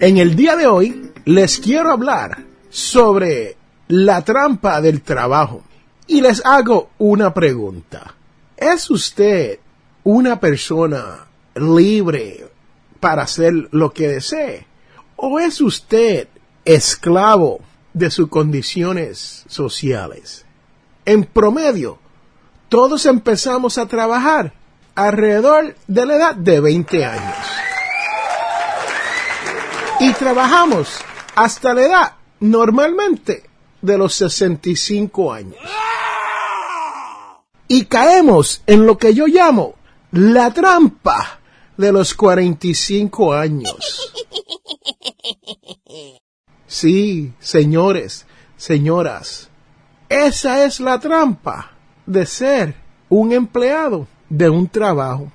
En el día de hoy les quiero hablar sobre la trampa del trabajo y les hago una pregunta. ¿Es usted una persona libre para hacer lo que desee? ¿O es usted esclavo de sus condiciones sociales? En promedio, todos empezamos a trabajar alrededor de la edad de 20 años y trabajamos hasta la edad normalmente de los 65 años. Y caemos en lo que yo llamo la trampa de los 45 años. Sí, señores, señoras, esa es la trampa de ser un empleado de un trabajo.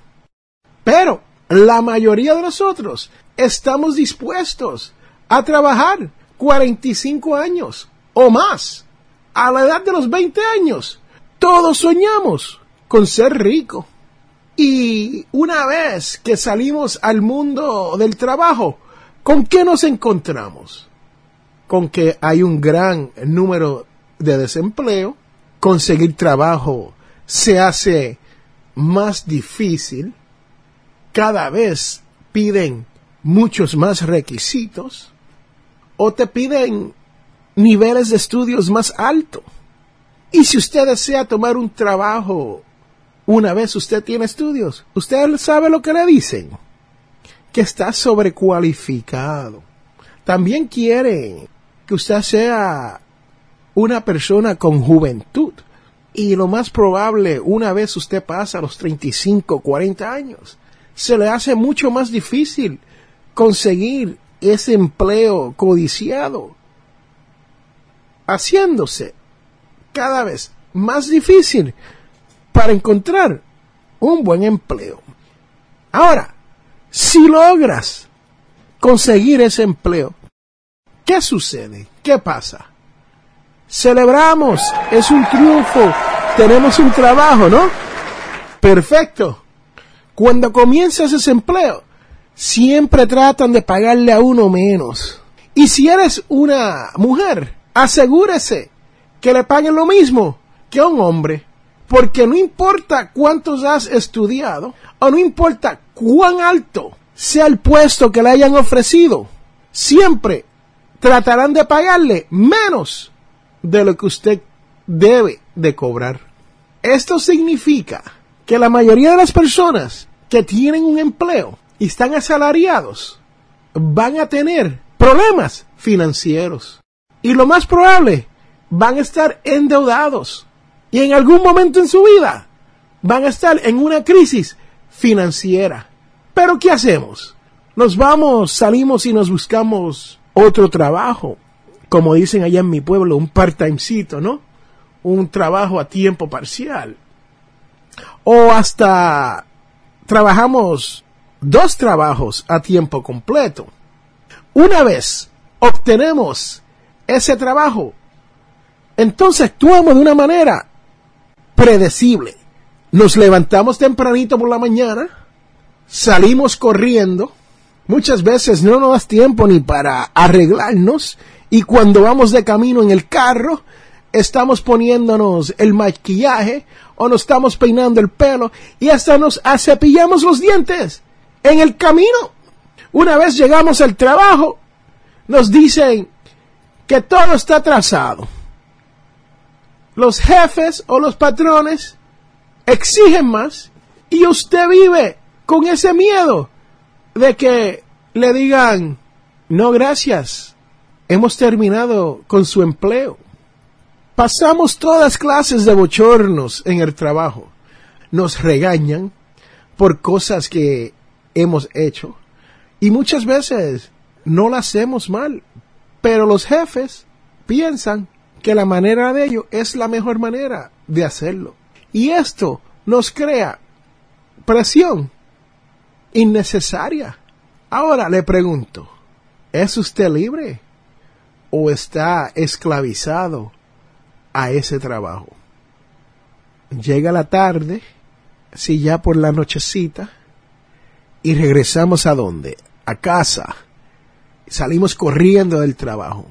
Pero la mayoría de nosotros estamos dispuestos a trabajar 45 años o más. A la edad de los 20 años, todos soñamos con ser rico. Y una vez que salimos al mundo del trabajo, ¿con qué nos encontramos? Con que hay un gran número de desempleo, conseguir trabajo se hace más difícil, cada vez piden muchos más requisitos o te piden niveles de estudios más altos. Y si usted desea tomar un trabajo una vez usted tiene estudios, usted sabe lo que le dicen, que está sobrecualificado. También quieren que usted sea una persona con juventud. Y lo más probable, una vez usted pasa los 35, 40 años, se le hace mucho más difícil conseguir ese empleo codiciado, haciéndose cada vez más difícil para encontrar un buen empleo. Ahora, si logras conseguir ese empleo, ¿qué sucede? ¿Qué pasa? Celebramos, es un triunfo, tenemos un trabajo, ¿no? Perfecto. Cuando comienzas ese empleo, siempre tratan de pagarle a uno menos. Y si eres una mujer, asegúrese que le paguen lo mismo que a un hombre. Porque no importa cuántos has estudiado, o no importa cuán alto sea el puesto que le hayan ofrecido, siempre tratarán de pagarle menos de lo que usted debe de cobrar. Esto significa que la mayoría de las personas que tienen un empleo y están asalariados van a tener problemas financieros. Y lo más probable, van a estar endeudados. Y en algún momento en su vida van a estar en una crisis financiera. Pero ¿qué hacemos? Nos vamos, salimos y nos buscamos otro trabajo. Como dicen allá en mi pueblo, un part-timecito, ¿no? Un trabajo a tiempo parcial. O hasta trabajamos dos trabajos a tiempo completo. Una vez obtenemos ese trabajo, entonces actuamos de una manera predecible. Nos levantamos tempranito por la mañana, salimos corriendo, muchas veces no nos da tiempo ni para arreglarnos y cuando vamos de camino en el carro, estamos poniéndonos el maquillaje o nos estamos peinando el pelo y hasta nos cepillamos los dientes en el camino. Una vez llegamos al trabajo, nos dicen que todo está atrasado. Los jefes o los patrones exigen más y usted vive con ese miedo de que le digan, no gracias, hemos terminado con su empleo. Pasamos todas clases de bochornos en el trabajo. Nos regañan por cosas que hemos hecho y muchas veces no las hacemos mal, pero los jefes piensan que la manera de ello es la mejor manera de hacerlo. Y esto nos crea presión innecesaria. Ahora le pregunto, ¿es usted libre o está esclavizado a ese trabajo? Llega la tarde, si ya por la nochecita, y regresamos a dónde? A casa. Salimos corriendo del trabajo.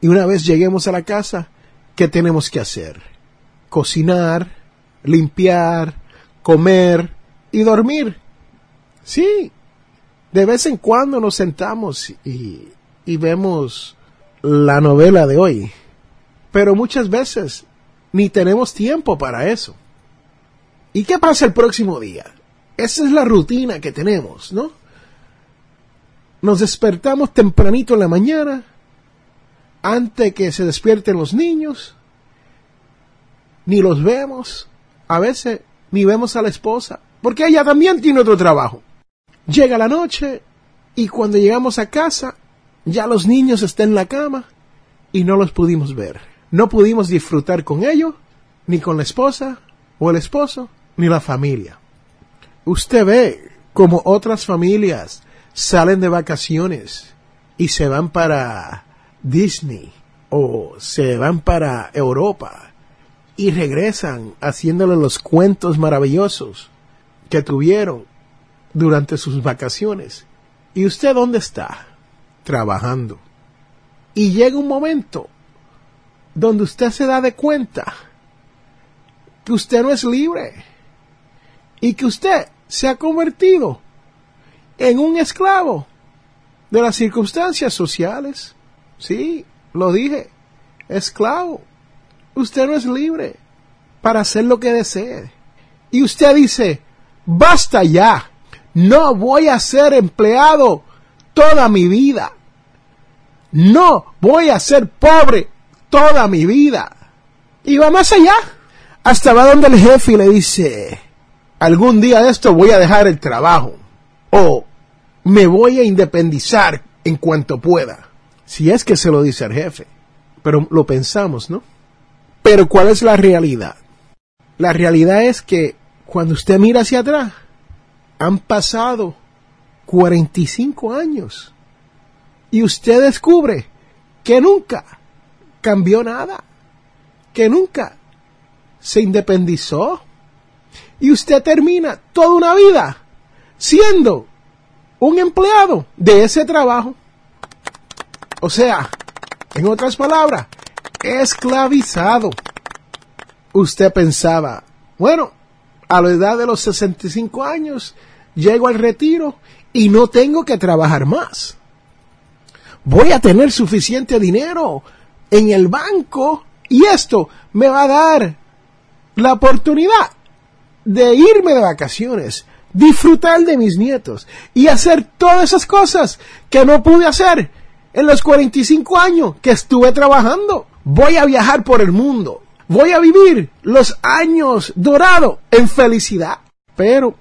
Y una vez lleguemos a la casa, ¿qué tenemos que hacer? Cocinar, limpiar, comer y dormir. Sí, de vez en cuando nos sentamos y, y vemos la novela de hoy, pero muchas veces ni tenemos tiempo para eso. ¿Y qué pasa el próximo día? Esa es la rutina que tenemos, ¿no? Nos despertamos tempranito en la mañana, antes que se despierten los niños, ni los vemos, a veces ni vemos a la esposa, porque ella también tiene otro trabajo. Llega la noche y cuando llegamos a casa, ya los niños están en la cama y no los pudimos ver. No pudimos disfrutar con ellos, ni con la esposa o el esposo, ni la familia. Usted ve como otras familias salen de vacaciones y se van para Disney o se van para Europa y regresan haciéndole los cuentos maravillosos que tuvieron durante sus vacaciones. ¿Y usted dónde está? Trabajando. Y llega un momento donde usted se da de cuenta que usted no es libre y que usted se ha convertido en un esclavo de las circunstancias sociales. Sí, lo dije, esclavo. Usted no es libre para hacer lo que desee. Y usted dice, basta ya, no voy a ser empleado toda mi vida. No voy a ser pobre toda mi vida. Y va más allá. Hasta va donde el jefe le dice, algún día de esto voy a dejar el trabajo. O me voy a independizar en cuanto pueda. Si es que se lo dice al jefe. Pero lo pensamos, ¿no? Pero ¿cuál es la realidad? La realidad es que cuando usted mira hacia atrás, han pasado 45 años y usted descubre que nunca cambió nada, que nunca se independizó y usted termina toda una vida siendo un empleado de ese trabajo. O sea, en otras palabras, esclavizado. Usted pensaba, bueno, a la edad de los 65 años llego al retiro y no tengo que trabajar más. Voy a tener suficiente dinero en el banco y esto me va a dar la oportunidad de irme de vacaciones, disfrutar de mis nietos y hacer todas esas cosas que no pude hacer en los 45 años que estuve trabajando. Voy a viajar por el mundo. Voy a vivir los años dorados en felicidad. Pero,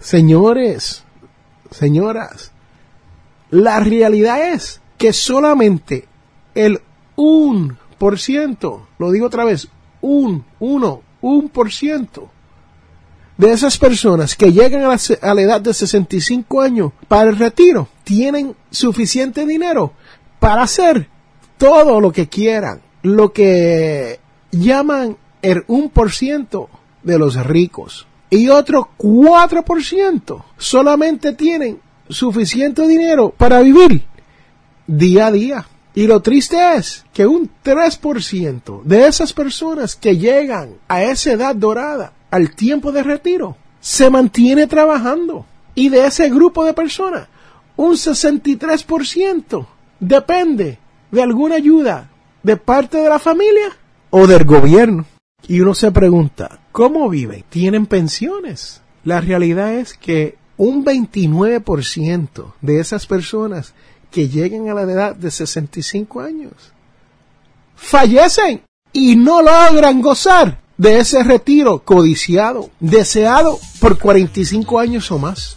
señores, señoras, la realidad es que solamente el un por ciento, lo digo otra vez, un, uno, un por ciento de esas personas que llegan a la, edad de 65 años para el retiro tienen suficiente dinero para hacer todo lo que quieran, lo que llaman el 1% de los ricos y otro 4% solamente tienen suficiente dinero para vivir día a día. Y lo triste es que un 3% de esas personas que llegan a esa edad dorada, al tiempo de retiro, se mantiene trabajando. Y de ese grupo de personas, un 63% depende de alguna ayuda de parte de la familia o del gobierno. Y uno se pregunta, ¿cómo viven? ¿Tienen pensiones? La realidad es que un 29% de esas personas que lleguen a la edad de 65 años fallecen y no logran gozar de ese retiro codiciado, deseado por 45 años o más.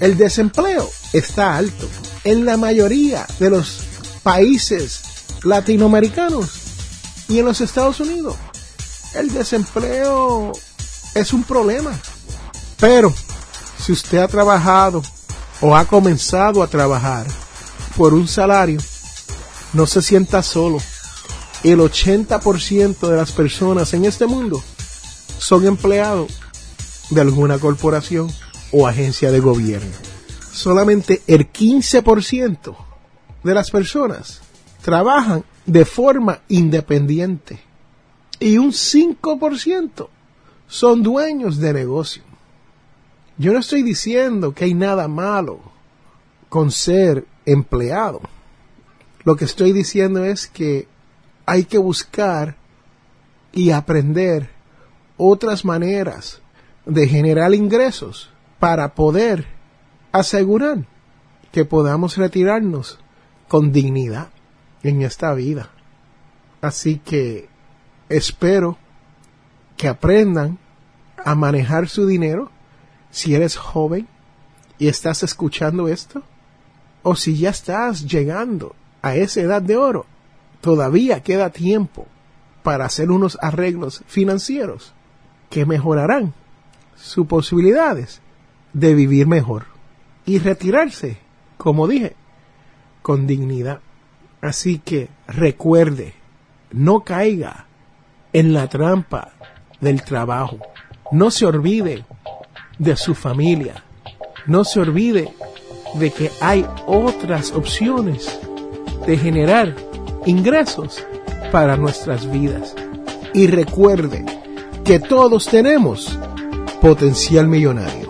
El desempleo está alto en la mayoría de los países latinoamericanos y en los Estados Unidos. El desempleo es un problema. Pero si usted ha trabajado o ha comenzado a trabajar por un salario, no se sienta solo. El 80% de las personas en este mundo son empleados de alguna corporación o agencia de gobierno. Solamente el 15% de las personas trabajan de forma independiente y un 5% son dueños de negocio. Yo no estoy diciendo que hay nada malo con ser empleado. Lo que estoy diciendo es que hay que buscar y aprender otras maneras de generar ingresos para poder asegurar que podamos retirarnos con dignidad en esta vida. Así que espero que aprendan a manejar su dinero si eres joven y estás escuchando esto, o si ya estás llegando a esa edad de oro, todavía queda tiempo para hacer unos arreglos financieros que mejorarán sus posibilidades de vivir mejor y retirarse, como dije, con dignidad. Así que recuerde, no caiga en la trampa del trabajo. No se olvide de su familia. No se olvide de que hay otras opciones de generar ingresos para nuestras vidas. Y recuerde que todos tenemos potencial millonario.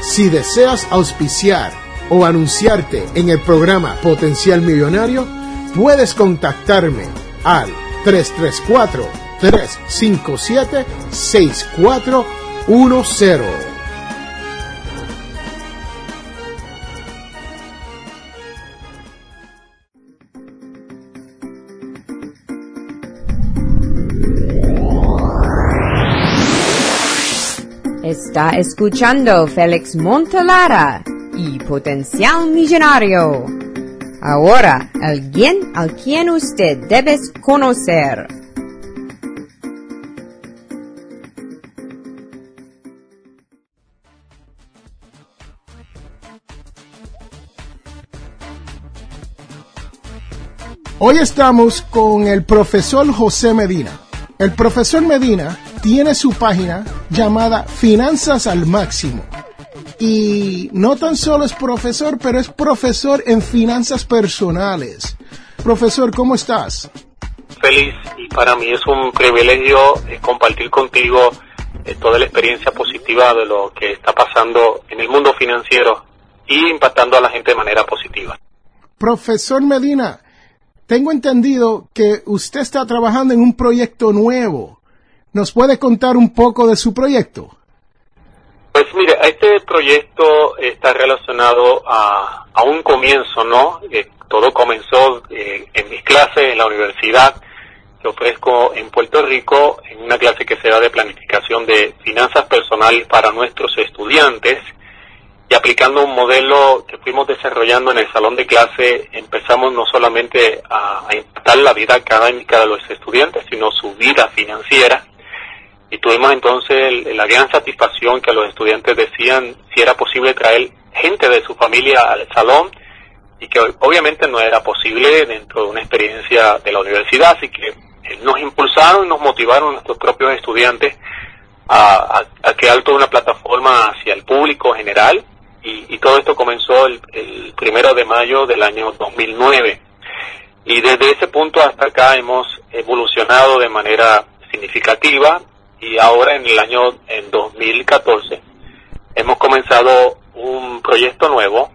si deseas auspiciar o anunciarte en el programa Potencial Millonario, puedes contactarme al 334-357-6410. Está escuchando Félix Montelara y Potencial Millonario. Ahora, alguien al quien usted debe conocer. Hoy estamos con el profesor José Medina. El profesor Medina tiene su página llamada Finanzas al Máximo. Y no tan solo es profesor, pero es profesor en finanzas personales. Profesor, ¿cómo estás? Feliz y para mí es un privilegio eh, compartir contigo eh, toda la experiencia positiva de lo que está pasando en el mundo financiero y impactando a la gente de manera positiva. Profesor Medina, tengo entendido que usted está trabajando en un proyecto nuevo. ¿Nos puede contar un poco de su proyecto? Pues mire, este proyecto está relacionado a, un comienzo, ¿no? Eh, todo comenzó eh, en mis clases en la universidad que ofrezco en Puerto Rico, en una clase que se da de planificación de finanzas personales para nuestros estudiantes y aplicando un modelo que fuimos desarrollando en el salón de clase, empezamos no solamente a, impactar la vida académica de los estudiantes, sino su vida financiera. Y tuvimos entonces la gran satisfacción que los estudiantes decían si era posible traer gente de su familia al salón y que obviamente no era posible dentro de una experiencia de la universidad, así que eh, nos impulsaron y nos motivaron nuestros propios estudiantes a, a crear toda una plataforma hacia el público general y, todo esto comenzó el, primero de mayo del año 2009. Y desde ese punto hasta acá hemos evolucionado de manera significativa y ahora en el año en 2014 hemos comenzado un proyecto nuevo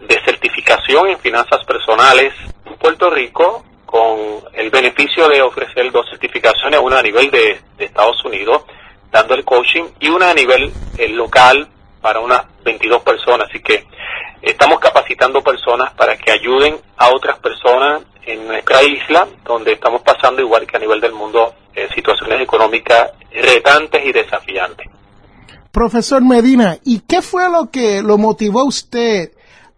de certificación en finanzas personales en Puerto Rico con el beneficio de ofrecer dos certificaciones, una a nivel de, Estados Unidos, dando el coaching, y una a nivel eh, local para unas 22 personas. Así que estamos capacitando personas para que ayuden a otras personas en nuestra isla, donde estamos pasando, igual que a nivel del mundo, eh, situaciones económicas retantes y desafiantes. Profesor Medina, ¿y qué fue lo que lo motivó a usted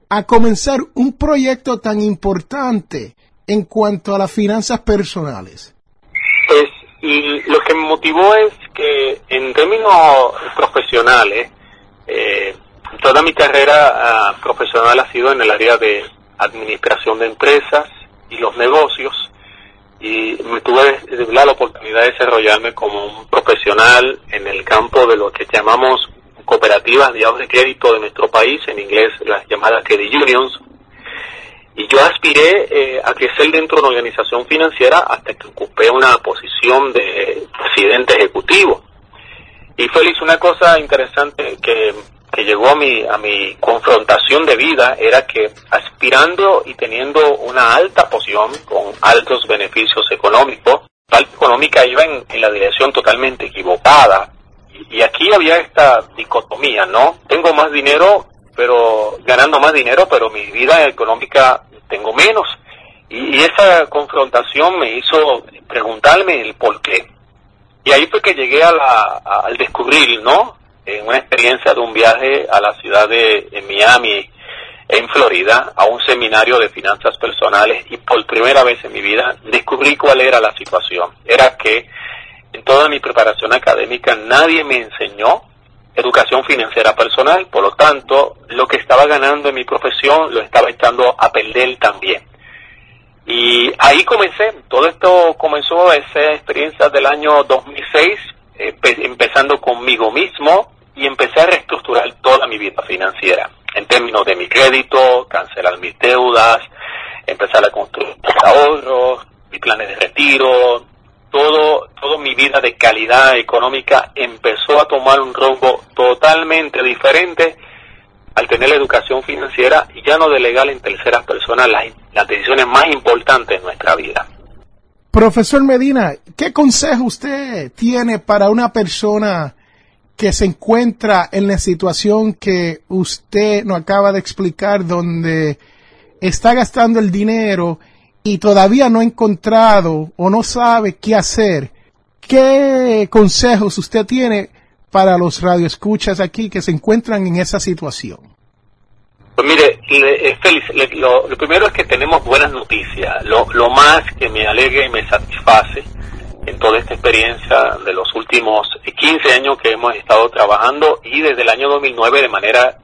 a comenzar un proyecto tan importante en cuanto a las finanzas personales? Pues lo que me motivó es que en términos profesionales, eh, toda mi carrera ah, profesional ha sido en el área de administración de empresas y los negocios y me tuve la oportunidad de desarrollarme como un profesional en el campo de lo que llamamos cooperativas de de crédito de nuestro país, en inglés las llamadas credit unions. Y yo aspiré eh, a crecer dentro de una organización financiera hasta que ocupé una posición de presidente ejecutivo. Y Félix, una cosa interesante que, llegó a mi, a mi confrontación de vida era que aspirando y teniendo una alta posición con altos beneficios económicos, la económica iba en, la dirección totalmente equivocada. Y, aquí había esta dicotomía, ¿no? Tengo más dinero, pero ganando más dinero, pero mi vida económica tengo menos. Y, y esa confrontación me hizo preguntarme el por qué. Y ahí fue que llegué a la, al descubrir, ¿no? En una experiencia de un viaje a la ciudad de, Miami, en Florida, a un seminario de finanzas personales y por primera vez en mi vida descubrí cuál era la situación. Era que en toda mi preparación académica nadie me enseñó educación financiera personal, por lo tanto, lo que estaba ganando en mi profesión lo estaba echando a perder también. Y ahí comencé, todo esto comenzó esa experiencia del año 2006, empezando conmigo mismo y empecé a reestructurar toda mi vida financiera, en términos de mi crédito, cancelar mis deudas, empezar a construir ahorros, mis planes de retiro, todo, toda mi vida de calidad económica empezó a tomar un rumbo totalmente diferente al tener la educación financiera y ya no delegar en terceras personas las, las decisiones más importantes de nuestra vida. Profesor Medina, ¿qué consejo usted tiene para una persona que se encuentra en la situación que usted nos acaba de explicar, donde está gastando el dinero y todavía no ha encontrado o no sabe qué hacer? ¿Qué consejos usted tiene para los radioescuchas aquí que se encuentran en esa situación? Pues mire, eh, Félix, lo, primero es que tenemos buenas noticias. Lo, lo más que me alegra y me satisface en toda esta experiencia de los últimos 15 años que hemos estado trabajando y desde el año 2009 de manera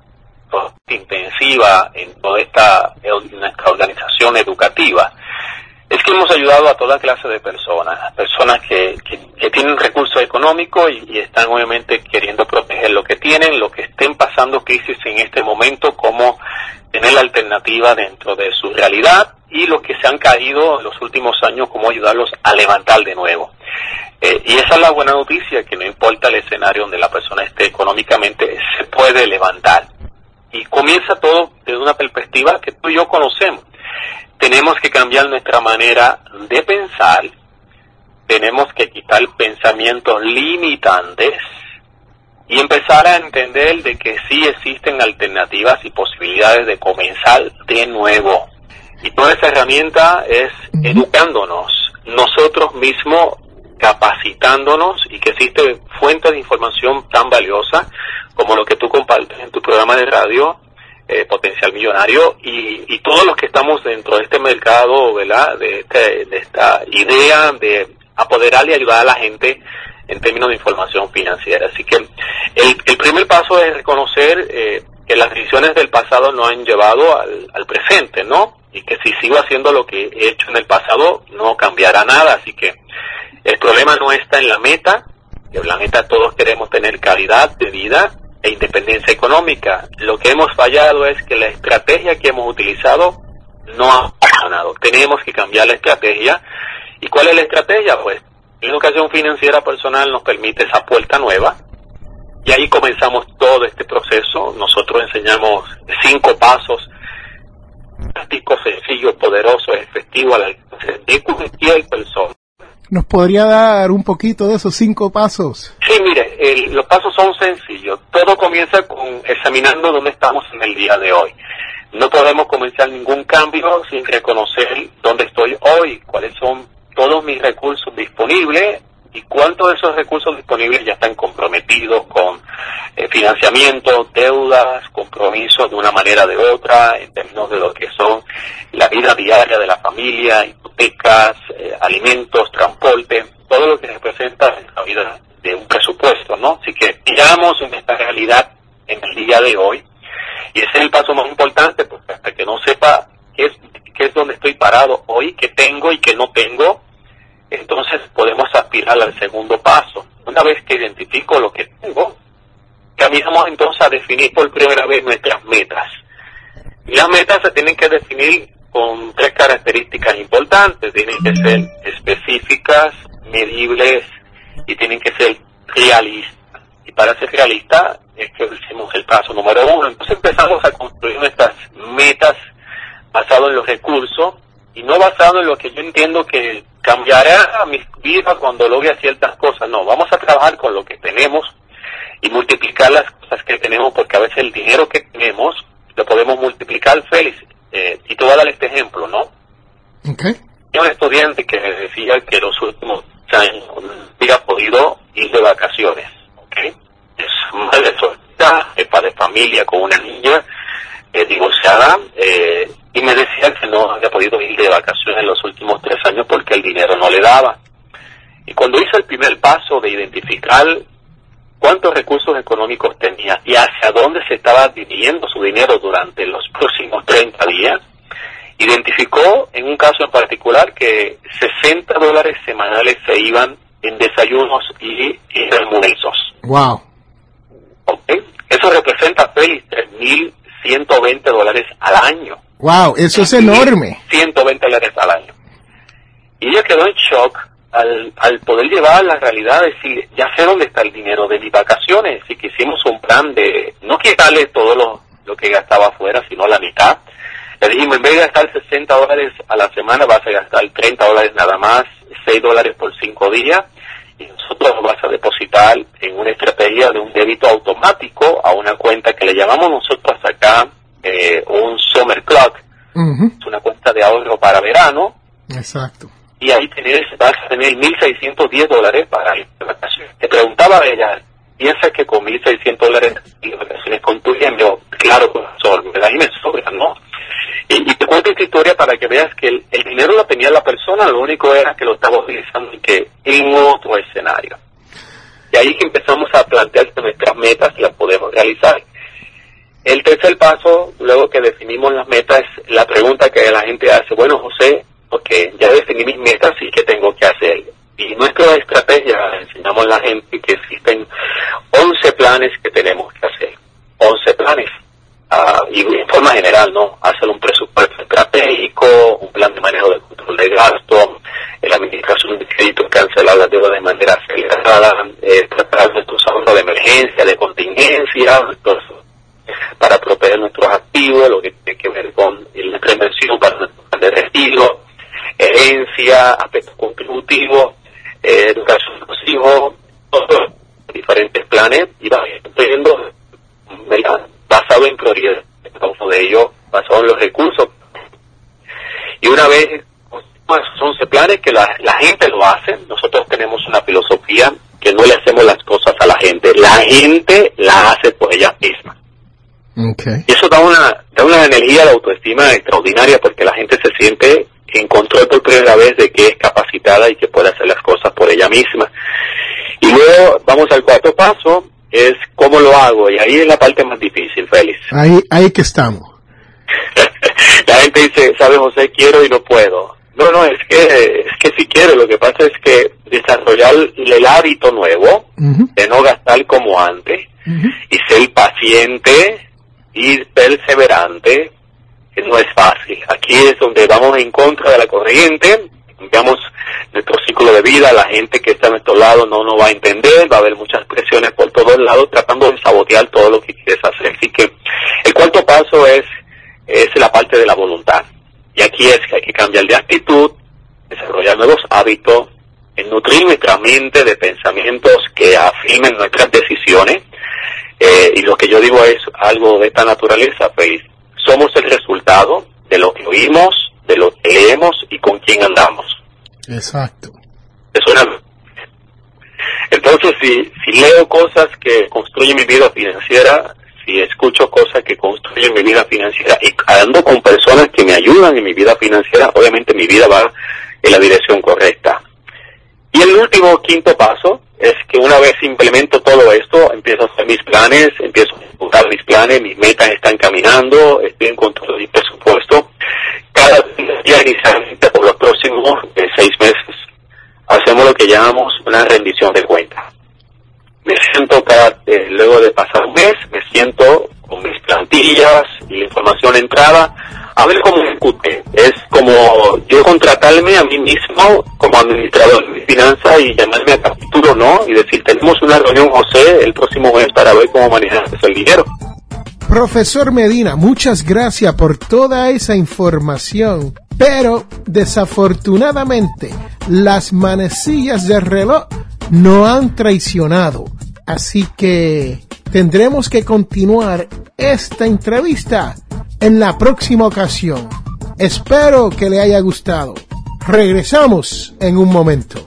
intensiva en toda esta nuestra organización educativa, es que hemos ayudado a toda clase de personas, personas que, que, tienen recursos económicos y, están obviamente queriendo proteger lo que tienen, lo que estén pasando crisis en este momento, como tener la alternativa dentro de su realidad y los que se han caído en los últimos años, cómo ayudarlos a levantar de nuevo. Eh, y esa es la buena noticia, que no importa el escenario donde la persona esté económicamente, se puede levantar. Y comienza todo desde una perspectiva que tú y yo conocemos tenemos que cambiar nuestra manera de pensar, tenemos que quitar pensamientos limitantes y empezar a entender de que sí existen alternativas y posibilidades de comenzar de nuevo. Y toda esa herramienta es educándonos, nosotros mismos capacitándonos y que existe fuente de información tan valiosa como lo que tú compartes en tu programa de radio, eh, potencial millonario y, y, todos los que estamos dentro de este mercado, ¿verdad? De, este, de esta idea de apoderar y ayudar a la gente en términos de información financiera. Así que el, el primer paso es reconocer eh, que las decisiones del pasado no han llevado al, al presente, ¿no? Y que si sigo haciendo lo que he hecho en el pasado, no cambiará nada. Así que el problema no está en la meta, que la meta todos queremos tener calidad de vida, e independencia económica. Lo que hemos fallado es que la estrategia que hemos utilizado no ha funcionado. Tenemos que cambiar la estrategia. ¿Y cuál es la estrategia? Pues la educación financiera personal nos permite esa puerta nueva. Y ahí comenzamos todo este proceso. Nosotros enseñamos cinco pasos prácticos, sencillos, poderosos, efectivos al alcance de cualquier persona ¿Nos podría dar un poquito de esos cinco pasos? Sí, mire, los pasos son sencillos. Todo comienza con examinando dónde estamos en el día de hoy. No podemos comenzar ningún cambio sin reconocer dónde estoy hoy, cuáles son todos mis recursos disponibles y cuántos de esos recursos disponibles ya están comprometidos con eh, financiamiento, deudas, compromisos de una manera o de otra, en términos de lo que son la vida diaria de la familia, hipotecas, eh, alimentos, transporte, todo lo que representa la vida de un presupuesto, ¿no? Así que miramos en esta realidad en el día de hoy y ese es el paso más importante porque hasta que no sepa qué es, qué es donde estoy parado hoy, qué tengo y qué no tengo, entonces podemos aspirar al segundo paso. Una vez que identifico lo que tengo, caminamos entonces a definir por primera vez nuestras metas. Y las metas se tienen que definir con tres características importantes. Tienen que ser específicas, medibles y tienen que ser realistas. Y para ser realistas es que hicimos el paso número uno. Entonces empezamos a construir nuestras metas basado en los recursos y no basado en lo que yo entiendo que cambiará a mi vida cuando logre ciertas cosas. No, vamos a trabajar con lo que tenemos y multiplicar las cosas que tenemos, porque a veces el dinero que tenemos lo podemos multiplicar, Félix. Eh, y te voy a dar este ejemplo, ¿no? Okay. Hay un estudiante que me decía que los últimos años había podido ir de vacaciones, ¿ok? Es madre soltera, es padre de familia con una niña eh, divorciada, eh, y me decía que no había podido ir de vacaciones en los últimos tres años porque el dinero no le daba. Y cuando hice el primer paso de identificar cuántos recursos económicos tenía y hacia dónde se estaba dirigiendo su dinero durante los próximos 30 días, identificó en un caso en particular que 60 dólares semanales se iban en desayunos y, y almuerzos. Wow. ¿Okay? Eso representa, Félix, 3.120 dólares al año. Wow, eso es enorme. 120 dólares al año. Y ella quedó en shock al, al poder llevar la realidad, decir, ya sé dónde está el dinero de mis vacaciones, y que hicimos un plan de no quitarle todo lo, lo que gastaba afuera, sino la mitad. Le dijimos, en vez de gastar 60 dólares a la semana, vas a gastar 30 dólares nada más, 6 dólares por 5 días, y nosotros vas a depositar en una estrategia de un débito automático a una cuenta que le llamamos nosotros acá eh, un summer clock, es una cuenta de ahorro para verano, Exacto. y ahí tenés, vas a tener 1.610 dólares para ir de vacaciones. Te preguntaba ella, ¿piensas que con 1.600 dólares de vacaciones con tu? Yo, claro, profesor, me da y me sobra, ¿no? Y, y te cuento esta historia para que veas que el, el dinero lo tenía la persona, lo único era que lo estaba utilizando en, que, en otro escenario. Y ahí que empezamos a plantear nuestras metas las podemos realizar. El tercer paso, luego que definimos las metas, la pregunta que la gente hace, bueno, José, porque ya definí mis metas y qué tengo que hacer. Y nuestra estrategia, enseñamos a la gente que existen 11 planes que tenemos que hacer. 11 planes. Ah, y en forma general, ¿no? Hacer un presupuesto estratégico, un plan de manejo del control de gasto, la administración de crédito, cancelar las deudas de manera acelerada, eh, tratar nuestros ahorros de emergencia, de contingencia, para proteger nuestros activos, lo que tiene que ver con la inversión para nuestro plan de retiro, herencia, aspectos contributivos, eh, educación de los hijos, todos diferentes planes y va viendo basado en prioridades, uno de ellos basado en los recursos. Y una vez son 11 planes que la, la gente lo hace, nosotros tenemos una filosofía que no le hacemos las cosas a la gente, la gente la hace por ella misma. Y eso da una, da una energía de autoestima extraordinaria porque la gente se siente en control por primera vez de que es capacitada y que puede hacer las cosas por ella misma. Y luego vamos al cuarto paso, es cómo lo hago, y ahí es la parte más difícil, Félix. Ahí, ahí que estamos. la gente dice, sabe José, quiero y no puedo. No, no, es que, es que si quiero, lo que pasa es que desarrollar el hábito nuevo de no gastar como antes y ser paciente y perseverante no es fácil. Aquí es donde vamos en contra de la corriente, cambiamos nuestro ciclo de vida, la gente que está a nuestro lado no nos va a entender, va a haber muchas presiones por todos lados tratando de sabotear todo lo que quieres hacer. Así que el cuarto paso es, es la parte de la voluntad. Y aquí es que hay que cambiar de actitud, desarrollar nuevos hábitos, en nutrir nuestra mente de pensamientos que afirmen nuestras decisiones. Eh, y lo que yo digo es algo de esta naturaleza, pues somos el resultado de lo que oímos, de lo que leemos y con quién andamos. Exacto. Entonces, si, si leo cosas que construyen mi vida financiera, si escucho cosas que construyen mi vida financiera y ando con personas que me ayudan en mi vida financiera, obviamente mi vida va en la dirección correcta. Y el último, quinto paso, es que una vez implemento todo esto, empiezo a hacer mis planes, empiezo a ejecutar mis planes, mis metas están caminando, estoy en control de mi presupuesto. Cada día inicialmente por los próximos eh, seis meses hacemos lo que llamamos una rendición de cuentas me siento cada, eh, luego de pasar un mes, me siento con mis plantillas y la información entrada, a ver cómo ejecute. Es como yo contratarme a mí mismo como administrador de finanzas y llamarme a capítulo, ¿no? Y decir, tenemos una reunión, José, el próximo mes para ver cómo manejas el dinero. Profesor Medina, muchas gracias por toda esa información. Pero desafortunadamente las manecillas del reloj no han traicionado. Así que tendremos que continuar esta entrevista en la próxima ocasión. Espero que le haya gustado. Regresamos en un momento.